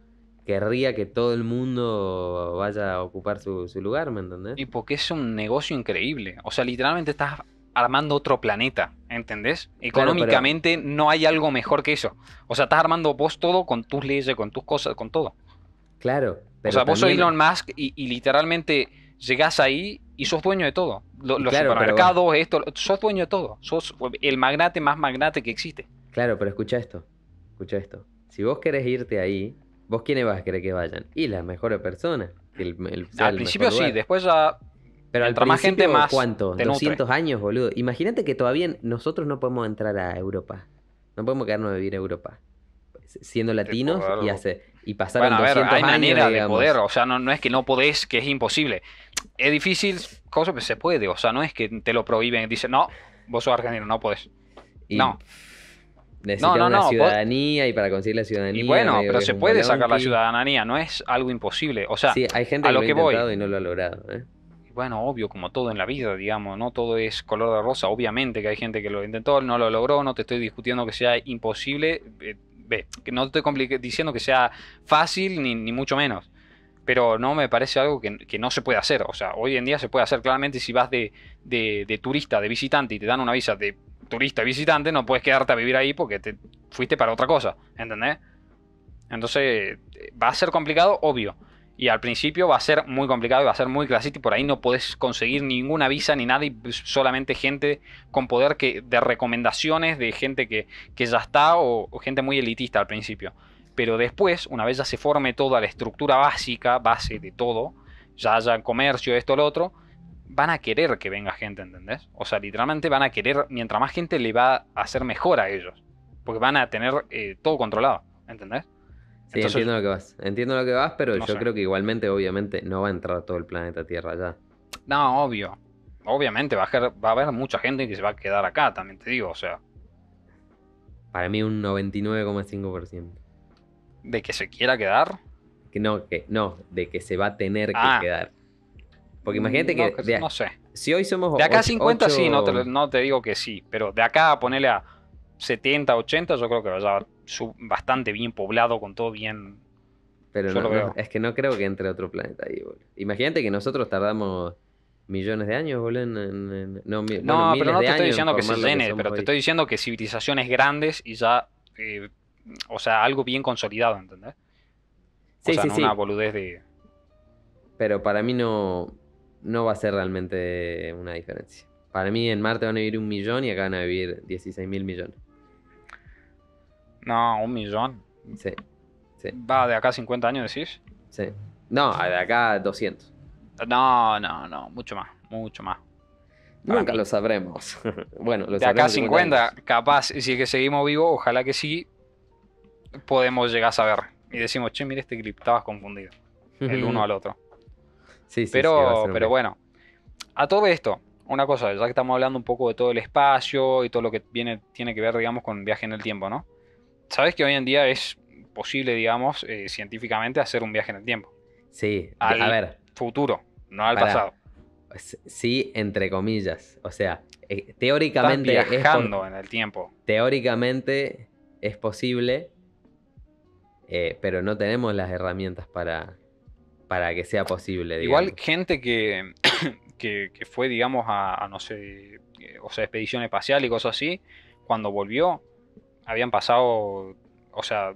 querría que todo el mundo vaya a ocupar su, su lugar, ¿me entendés? Y porque es un negocio increíble. O sea, literalmente estás armando otro planeta, ¿entendés? Económicamente no hay algo mejor que eso. O sea, estás armando vos todo con tus leyes, con tus cosas, con todo. Claro. Pero o sea, vos sos Elon Musk y, y literalmente llegás ahí y sos dueño de todo. Lo- los Claro, pero- supermercados, esto, lo- sos dueño de todo. Sos el magnate más magnate que existe. Claro, pero escucha esto. Escucha esto. Si vos querés irte ahí, ¿vos quiénes vas a querer que vayan? Y las mejores personas. el- el- Al el principio sí, después ya... Pero al más gente, más ¿cuánto? te nutre. 200 años, boludo. Imagínate que todavía nosotros no podemos entrar a Europa. No podemos quedarnos a vivir a Europa. Siendo latinos y, hace, y pasaron Bueno, a ver, 200 hay años, manera de poder, o sea, no, no es que no podés, que es imposible. Es difícil, cosa que se puede, o sea, no es que te lo prohíben, dicen, no, vos sos argentino, no podés. Y no. Necesitan No, no, una no, vos- ciudadanía y para conseguir la ciudadanía. Y bueno, pero se puede sacar la ciudadanía, no es algo imposible. O sea, Sí, hay gente a que lo lo ha que voy. y no lo ha logrado. ¿eh? bueno, obvio, como todo en la vida, digamos, no todo es color de rosa. Obviamente que hay gente que lo intentó, no lo logró, no te estoy discutiendo que sea imposible. eh, ve, que no te estoy diciendo que sea fácil, ni, ni mucho menos. Pero no me parece algo que, no se puede hacer. O sea, hoy en día se puede hacer claramente si vas de, de- turista, de visitante y te dan una visa de turista visitante, no puedes quedarte a vivir ahí porque te fuiste para otra cosa, ¿entendés? Entonces, eh, va a ser complicado, obvio. Y al principio va a ser muy complicado y va a ser muy clasista y por ahí no podés conseguir ninguna visa ni nada y solamente gente con poder que, de recomendaciones de gente que, que ya está o, o gente muy elitista al principio. Pero después, una vez ya se forme toda la estructura básica, base de todo, ya haya comercio, esto, lo otro, van a querer que venga gente, ¿entendés? O sea, literalmente van a querer, mientras más gente le va a hacer mejor a ellos. Porque van a tener eh, todo controlado, ¿entendés? Sí, Entonces- entiendo lo que vas. Entiendo lo que vas, pero No yo sé. creo que igualmente, obviamente, no va a entrar todo el planeta Tierra ya. No, obvio. Obviamente va a, haber, va a haber mucha gente que se va a quedar acá, también te digo. O sea, Para mí un 99,5%. De que se quiera quedar. Que no, que no, de que se va a tener que Ah. quedar. Porque imagínate que, No, de- no sé. si hoy somos De acá a ocho- 50 sí, no te, no te digo que sí, pero de acá a ponerle a 70, 80, yo creo que vaya bastante bien poblado, con todo bien. Pero yo no- lo no, veo. es que no creo que entre otro planeta ahí, boludo. Imagínate que nosotros tardamos millones de años, boludo, en... no, mi- No, bueno, pero no te estoy diciendo que se llene, somos pero te estoy diciendo que civilizaciones grandes y ya. eh, o sea, algo bien consolidado, ¿entendés? Sí, o sea, sí, no sí. una boludez de. Pero para mí no, no va a ser realmente una diferencia. Para mí en Marte van a vivir un millón y acá van a vivir 16 mil millones. No, un millón. Sí, sí, Va de acá a 50 años, decís. sí. No, de acá 200. No, no, no, mucho más, mucho más. Para Nunca mí. lo sabremos. bueno, lo De acá a sabremos en 50, años. capaz, si es que seguimos vivos, ojalá que sí, podemos llegar a saber. Y decimos, che, mira este clip, estabas confundido. El uno al otro. Sí, sí, sí, Pero, un pero bueno, a todo esto, una cosa, ya que estamos hablando un poco de todo el espacio y todo lo que viene, tiene que ver, digamos, con viaje en el tiempo, ¿no? Sabes que hoy en día es posible, digamos, eh, científicamente hacer un viaje en el tiempo. Sí, al- a ver, Futuro, no al pasado. sí, entre comillas. O sea, eh, Estás teóricamente es, po- viajando en el tiempo. teóricamente es posible, eh, pero no tenemos las herramientas para, para que sea posible. Igual gente que, que, que fue, digamos, a, a, no sé, eh, o sea, expedición espacial y cosas así, cuando volvió, habían pasado, o sea,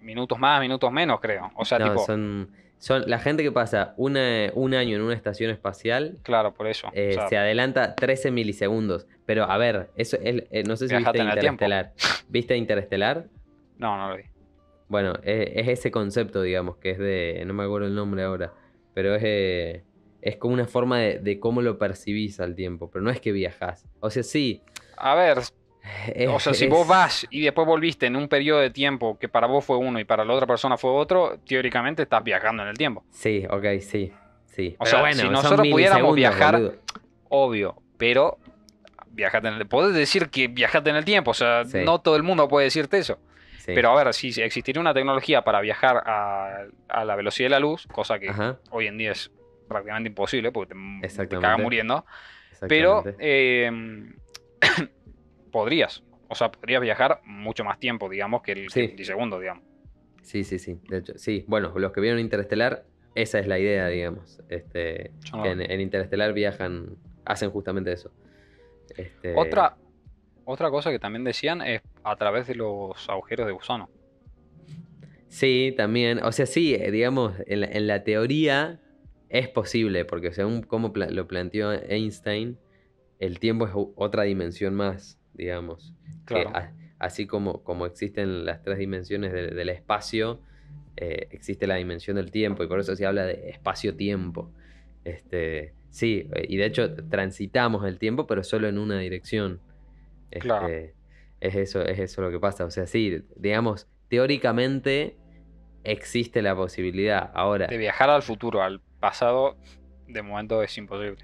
minutos más, minutos menos, creo. O sea, No, tipo, son, son la gente que pasa una- un año en una estación espacial. claro, por eso. eh, o sea, se adelanta 13 milisegundos. Pero a ver, eso es, eh, no sé si viste. Interestelar. ¿Viste Interestelar? no, no lo vi. Bueno, es, es ese concepto, digamos, que es de. No me acuerdo el nombre ahora. Pero es, eh, es como una forma de, de cómo lo percibís al tiempo. Pero no es que viajás. O sea, sí. A ver, es- o sea, si vos vas y después volviste en un periodo de tiempo que para vos fue uno y para la otra persona fue otro, teóricamente estás viajando en el tiempo. Sí, ok, sí. sí. O Pero sea, bueno, si nosotros pudiéramos viajar- boludo. Obvio, pero viajaste en el Podés decir que viajaste en el tiempo, o sea, Sí. no todo el mundo puede decirte eso. Sí. Pero a ver, si existiría una tecnología para viajar a, a la velocidad de la luz, cosa que Ajá, hoy en día es prácticamente imposible porque te, cagas muriendo, pero eh, podrías, o sea, podrías viajar mucho más tiempo, digamos, que el, Sí. el milisegundo, digamos. Sí, sí, sí. De hecho, sí. Bueno, los que vieron Interestelar, esa es la idea, digamos. Este, Yo no- que en, en Interestelar viajan, hacen justamente eso. Este, Otra, otra cosa que también decían es a través de los agujeros de gusano. Sí, también. O sea, sí, eh, digamos, en la, en la teoría es posible, porque según pla- lo planteó Einstein, el tiempo es otra dimensión más, digamos. Que Claro. a- así como, como existen las tres dimensiones de- del espacio, eh, existe la dimensión del tiempo, y por eso se habla de espacio-tiempo. Este, sí, eh, y de hecho transitamos el tiempo, pero solo en una dirección. Claro. Es eso, es eso lo que pasa. O sea, sí, digamos, teóricamente existe la posibilidad. Ahora, De viajar al futuro, al pasado, de momento es imposible.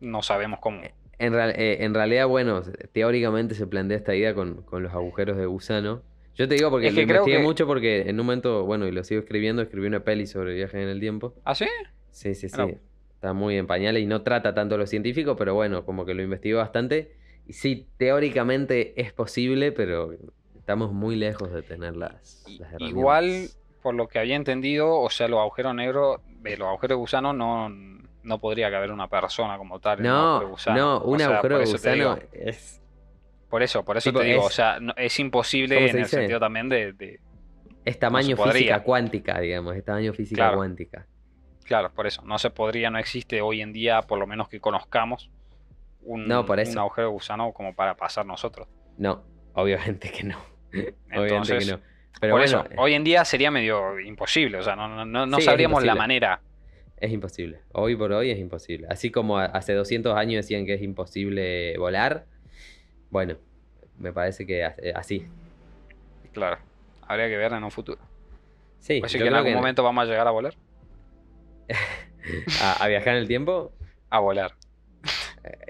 No sabemos cómo. en, real- eh, en realidad, bueno, teóricamente se plantea esta idea con, con los agujeros de gusano. Yo te digo porque Es lo que investigué que- mucho porque en un momento, bueno, y lo sigo escribiendo, escribí una peli sobre viajes en el tiempo. ¿Ah, sí? Sí, sí, sí. Está muy en pañales y no trata tanto lo científico, pero bueno, como que lo investigué bastante. Sí, teóricamente es posible, pero estamos muy lejos de tener las, herramientas. Igual, por lo que había entendido, o sea, los agujeros negros, de los agujeros de gusano no, no podría caber una persona como tal. en un agujero No, no, O un sea, agujero digo- gusano es, por eso, por eso Tipo, te digo, es- o sea, no- es imposible ¿cómo en el sentido también de, de- es tamaño física cuántica, digamos, es tamaño física Claro. cuántica. Claro, por eso. No se podría, no existe hoy en día, por lo menos que conozcamos, un, No, por un eso. agujero de gusano como para pasar nosotros. No, obviamente que no. obviamente Entonces, que no. Pero por bueno, eso, hoy en día sería medio imposible, o sea, no, no, no, Sí, sabríamos la manera. es imposible. Hoy por hoy es imposible. Así como hace 200 años decían que es imposible volar, bueno, me parece que eh, así. Claro, habría que ver en un futuro. Sí, Pues sí que en algún que momento vamos a llegar a volar. a, a viajar en el tiempo. A volar.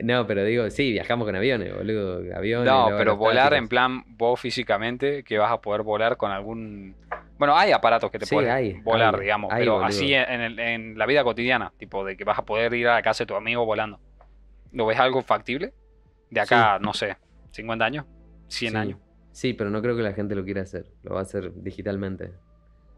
No, pero digo, sí, viajamos con aviones, boludo. Aviones, No, pero volar en plan vos físicamente, que vas a poder volar con algún Bueno, hay aparatos que te Sí, pueden hay, volar, hay, digamos, hay, pero boludo. así en, el- en la vida cotidiana, tipo de que vas a poder ir a la casa de tu amigo volando. ¿Lo ves algo factible? De acá, no sé, 50 años, 100 Sí. años. Sí, pero no creo que la gente lo quiera hacer. Lo va a hacer digitalmente.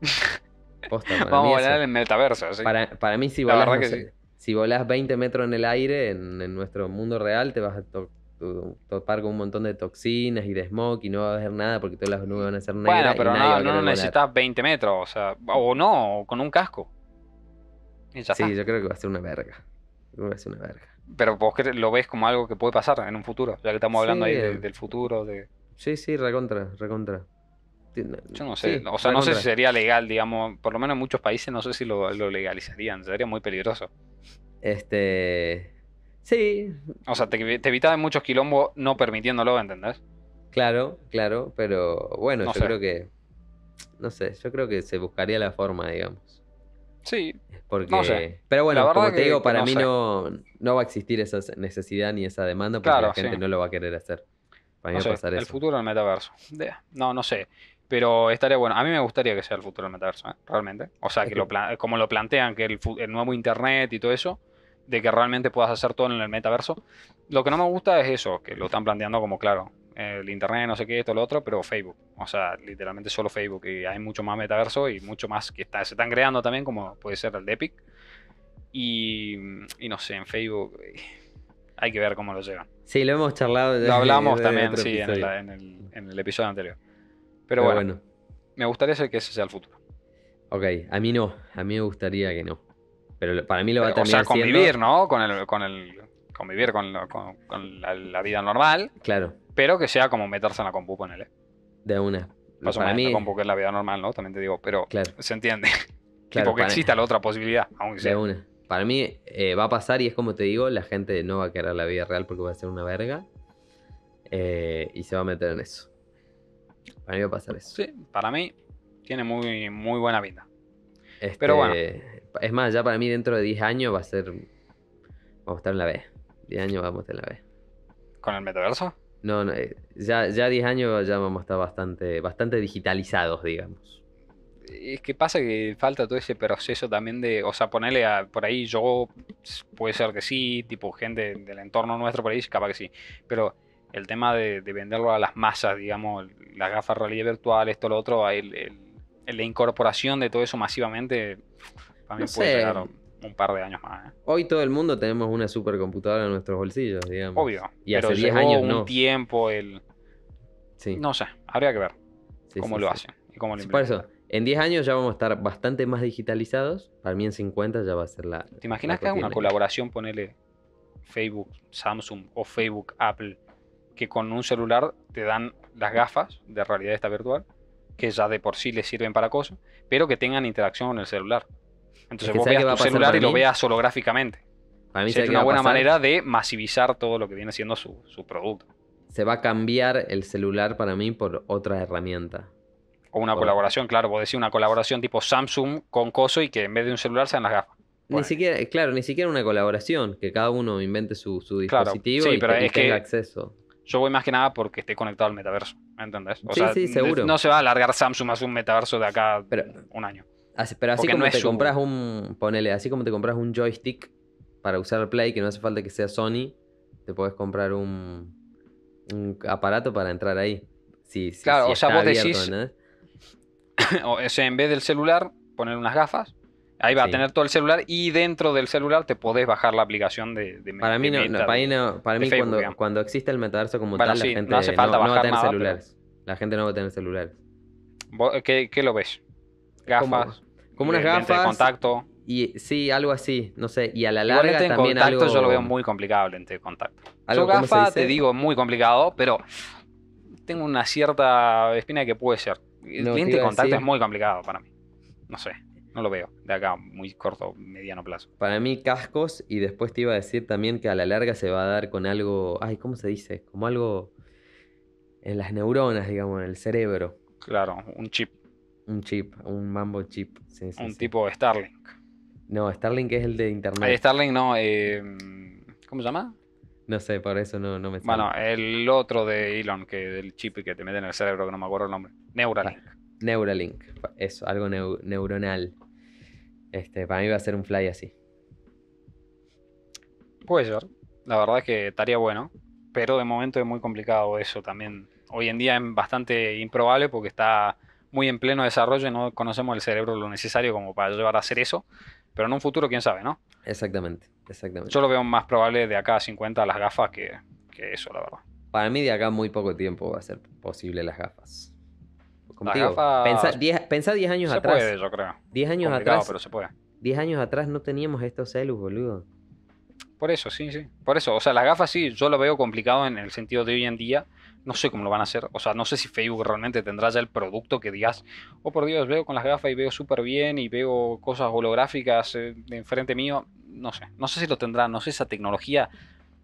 Posta, Vamos a volar en el metaverso, ¿sí? Para, para mí, si La volás, verdad no que sé, si volás 20 metros en el aire, en, en nuestro mundo real, te vas a to- to- topar con un montón de toxinas y de smog y no va a haber nada porque todas las nubes van a ser negras. Bueno, y pero nadie no, no necesitas 20 metros, o sea, o no, o con un casco. Sí, está. yo creo que va a ser una verga. Va a ser una verga. Pero vos lo ves como algo que puede pasar en un futuro, ya que estamos hablando ahí de- eh. del futuro, de... Sí, sí, recontra, recontra. Yo no sé, sí, o sea, no sé si sería legal, digamos, por lo menos en muchos países no sé si lo, lo legalizarían, sería muy peligroso. Este. Sí, O sea, te, te muchos quilombos no permitiéndolo, ¿entendés? claro, claro, pero bueno, No yo sé. creo que. No sé, yo creo que se buscaría la forma, digamos. Sí, Porque, No sé. pero bueno, como te que- digo, para no mí sé. no, no va a existir esa necesidad ni esa demanda porque Claro, la gente sí. no lo va a querer hacer. Para mí no va sé, a pasar el eso. futuro del metaverso. No, no sé. Pero estaría bueno. A mí me gustaría que sea el futuro del metaverso, ¿eh? realmente. O sea, Es que, que- lo como lo plantean, que el nuevo internet y todo eso, de que realmente puedas hacer todo en el metaverso. Lo que no me gusta es eso, que lo están planteando como, claro, el internet, no sé qué, esto, lo otro, pero Facebook. O sea, literalmente solo Facebook. Y hay mucho más metaverso y mucho más que está- se están creando también, como puede ser el de Epic. Y, y no sé, en Facebook eh, hay que ver cómo lo llevan. Sí, lo hemos charlado. Lo hablamos en también, otro sí, en el, episodio. en el- en el episodio anterior. Pero, bueno, me gustaría ser que ese sea el futuro. Ok, a mí no. A mí me gustaría que no. Pero para mí lo va a o terminar sea, convivir, siendo- ¿no? Con el, con el, convivir con, lo- con- con la, la vida normal, Claro, pero que sea como meterse en la compu, ponele. de una. Más o para mí, la compu que es la vida normal, ¿no? También te digo, pero claro, se entiende. claro, tipo que exista la otra posibilidad, aunque de sea. una. Para mí eh, va a pasar y es como te digo, la gente no va a querer la vida real porque va a ser una verga. eh, y se va a meter en eso. Para mí va a pasar eso. Sí, para mí tiene muy, muy buena vida. Este, Pero bueno. Es más, ya para mí dentro de 10 años va a ser... Vamos a estar en la B. 10 años vamos a estar en la B. ¿Con el metaverso? No, no, eh, ya, ya 10 años ya vamos a estar bastante, bastante digitalizados, digamos. Es que pasa que falta todo ese proceso también de, o sea, ponerle a, por ahí yo, puede ser que sí, tipo gente del entorno nuestro por ahí, capaz que sí, pero el tema de, de venderlo a las masas, digamos, las gafas de realidad virtual, esto, lo otro, el- el- la incorporación de todo eso masivamente, No puede sé. llegar un, par de años más, ¿eh? Hoy todo el mundo tenemos una supercomputadora en nuestros bolsillos, digamos. obvio, Y pero hace 10 llevó años un no. tiempo, el, Sí, no sé, habría que ver sí, cómo sí, lo hacen y cómo lo por eso, en 10 años ya vamos a estar bastante más digitalizados. Para mí en 50 ya va a ser la... ¿Te imaginas la que haga una colaboración, ponele Facebook, Samsung o Facebook, Apple, que con un celular te dan las gafas de realidad esta virtual, que ya de por sí les sirven para cosas, pero que tengan interacción con el celular? Entonces vos ¿sabes qué va veas a tu celular y lo mí? veas holográficamente. Para mí Sería ¿sabes qué una buena manera de masivizar todo lo que viene siendo su, su producto. Se va a cambiar el celular para mí por otra herramienta. O una O- colaboración, claro, vos decís una colaboración tipo Samsung con Coso y que en vez de un celular sean las gafas. Ni siquiera, eh, claro, ni siquiera una colaboración, que cada uno invente su, su Claro, dispositivo sí, y, pero te- y es que- tenga acceso. Yo voy más que nada porque esté conectado al metaverso, ¿entendés? O Sí, sea, sí, seguro. no se va a alargar Samsung a un metaverso de acá Pero- un año. Así- pero así porque como no te compras un, ponele, así como te compras un joystick para usar Play, que no hace falta que sea Sony, te puedes comprar un, un aparato para entrar ahí. Sí, sí, Claro, o sea, vos abierto, decís- o sea, en vez del celular, poner unas gafas. Ahí va Sí. a tener todo el celular y dentro del celular te podés bajar la aplicación de, de Para mí, de no, no, Meta, para mí, de- no- para de mí Facebook, cuando, cuando existe el metaverso como Bueno, tal, sí, la gente no hace falta no va a tener nada, pero- celulares. La gente no va a tener celulares. ¿Vos ¿Qué, qué lo ves? Gafas. Como unas lente de gafas. contacto. Y sí, algo así, no sé. Y a la larga lente también contacto algo... yo lo veo muy complicado, lente de contacto. algo, Yo ¿cómo se gafa, te digo, muy complicado, pero tengo una cierta espina de que puede ser. No, lente de contacto decir- es muy complicado para mí. No sé, no lo veo de acá, muy corto, mediano plazo. Para mí cascos y después te iba a decir también que a la larga se va a dar con algo, ay, ¿cómo se dice? Como algo en las neuronas, digamos, en el cerebro. Claro, un chip, Un chip, un mambo chip. sí, sí, un sí. tipo de Starlink. No, Starlink es el de internet. Starlink no, eh, ¿cómo se llama? No sé, por eso no, no me sale. Bueno, el otro de Elon, que el chip que te mete en el cerebro, que no me acuerdo el nombre. Neuralink. Neuralink. Eso, algo neu- neuronal. Este, para mí va a ser un fly así. Puede ser. La verdad es que estaría bueno. Pero de momento es muy complicado eso también. Hoy en día es bastante improbable porque está muy en pleno desarrollo y no conocemos el cerebro lo necesario como para llevar a hacer eso. Pero en un futuro, quién sabe, ¿no? Exactamente, exactamente. Yo lo veo más probable de acá a 50 las gafas que, que eso, la verdad. Para mí de acá muy poco tiempo va a ser posible las gafas. Como Las gafas- Pensá 10 pensá 10 años Se atrás. puede, yo creo. 10 años Complicado, atrás. pero se puede. 10 años atrás no teníamos estos celus, boludo. Por eso, sí, sí. Por eso, o sea, las gafas sí, yo lo veo complicado en el sentido de hoy en día. No sé cómo lo van a hacer. O sea, no sé si Facebook realmente tendrá ya el producto que digas, oh por Dios, veo con las gafas y veo súper bien y veo cosas holográficas eh, enfrente mío. No sé, no sé si lo tendrá, no sé, esa tecnología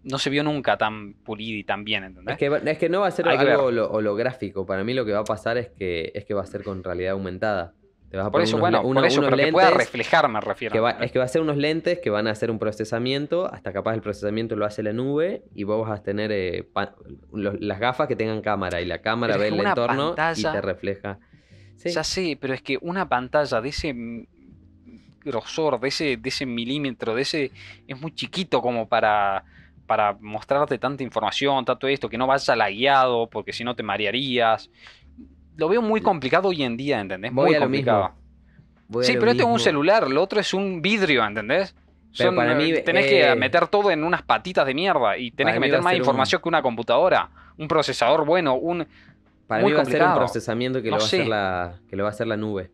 no se vio nunca tan pulida y tan bien, ¿entendés? Es que, va- es que no va a ser Hay algo holográfico. Para mí lo que va a pasar es que, es que va a ser con realidad aumentada. Te vas a por eso, unos bueno, le- por unos- eso, unos pero que pueda lentes reflejar, me refiero. que es que va a ser unos lentes que van a hacer un procesamiento, hasta capaz el procesamiento lo hace la nube y vos vas a tener eh, los- las gafas que tengan cámara y la cámara Pero ve el entorno pantalla- y te refleja. Sí, Ya sé, pero es que una pantalla de ese grosor, de ese, de ese milímetro, de ese. es muy chiquito como para. para mostrarte tanta información, tanto esto, que no vaya lagueado, porque si no te marearías. Lo veo muy complicado hoy en día, ¿entendés? Voy muy a complicado. mismo. A Sí, lo pero este es un mismo. celular, lo otro es un vidrio, ¿entendés? Pero Son, para mí, eh, tenés eh, que meter todo en unas patitas de mierda y tenés que meter más un- información que una computadora, un procesador bueno, un Para muy mí va a ser un procesamiento que, No lo va a hacer la, que lo va a hacer la nube.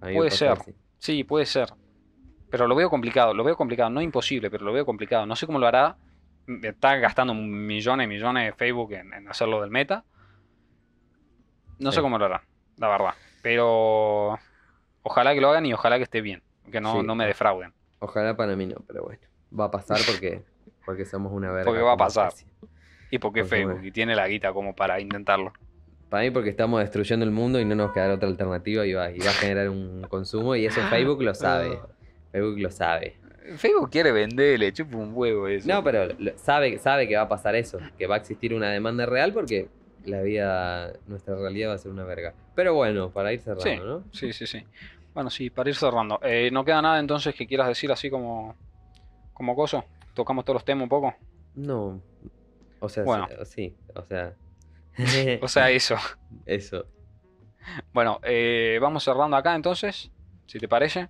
Puede ser. así. Sí, puede ser. Pero lo veo complicado, lo veo complicado, no imposible, pero lo veo complicado. No sé cómo lo hará. Mm, Está gastando millones y millones de Facebook en, en hacerlo del meta. No sé cómo lo hará, la verdad. Pero ojalá que lo hagan y ojalá que esté bien. Que no, Sí. no me defrauden. Ojalá para mí no, pero bueno. Va a pasar porque, porque somos una verga. Porque va a pasar. especie. Y porque Porque Facebook y tiene la guita como para intentarlo. Para mí porque estamos destruyendo el mundo y no nos queda otra alternativa y va, y va a generar un consumo y eso Facebook lo sabe. Facebook lo sabe. Facebook quiere vender, le chupa un huevo eso. No, pero sabe, sabe que va a pasar eso, que va a existir una demanda real porque la vida, nuestra realidad va a ser una verga. Pero bueno, para ir cerrando, Sí. ¿no? Sí, sí, sí. Bueno, sí, para ir cerrando. Eh, ¿No queda nada entonces que quieras decir así como, como coso? ¿Tocamos todos los temas un poco? No. O sea, Bueno. sí, o sea. O sea, eso. eso. Bueno, eh, vamos cerrando acá entonces, si te parece.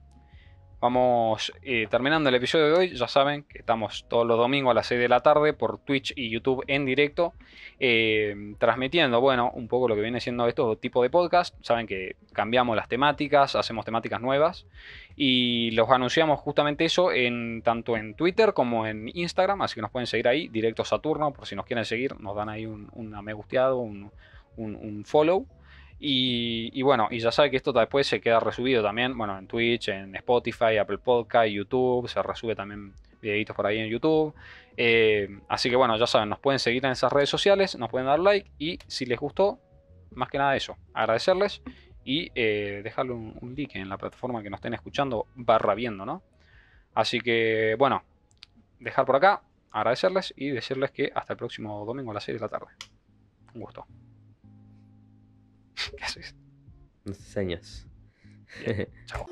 Vamos eh, terminando el episodio de hoy. Ya saben que estamos todos los domingos a las 6 de la tarde por Twitch y YouTube en directo, eh, transmitiendo, bueno, un poco lo que viene siendo estos tipos de podcast. Saben que cambiamos las temáticas, hacemos temáticas nuevas y los anunciamos justamente eso en tanto en Twitter como en Instagram, así que nos pueden seguir ahí, directo Saturno, por si nos quieren seguir, nos dan ahí un, un me gusteado, un, un- un follow. Y, bueno, y ya sabe que esto después se queda resubido también, bueno, en Twitch, en Spotify, Apple Podcast, YouTube, se resube también videitos por ahí en YouTube. Eh, así que bueno, ya saben, nos pueden seguir en esas redes sociales, nos pueden dar like y si les gustó, más que nada eso, agradecerles y eh, dejarle un, un like en la plataforma que nos estén escuchando barra viendo, ¿no? Así que bueno, dejar por acá, agradecerles y decirles que hasta el próximo domingo a las 6 de la tarde. Un gusto. ¿Qué haces? No sé, señas. Chao.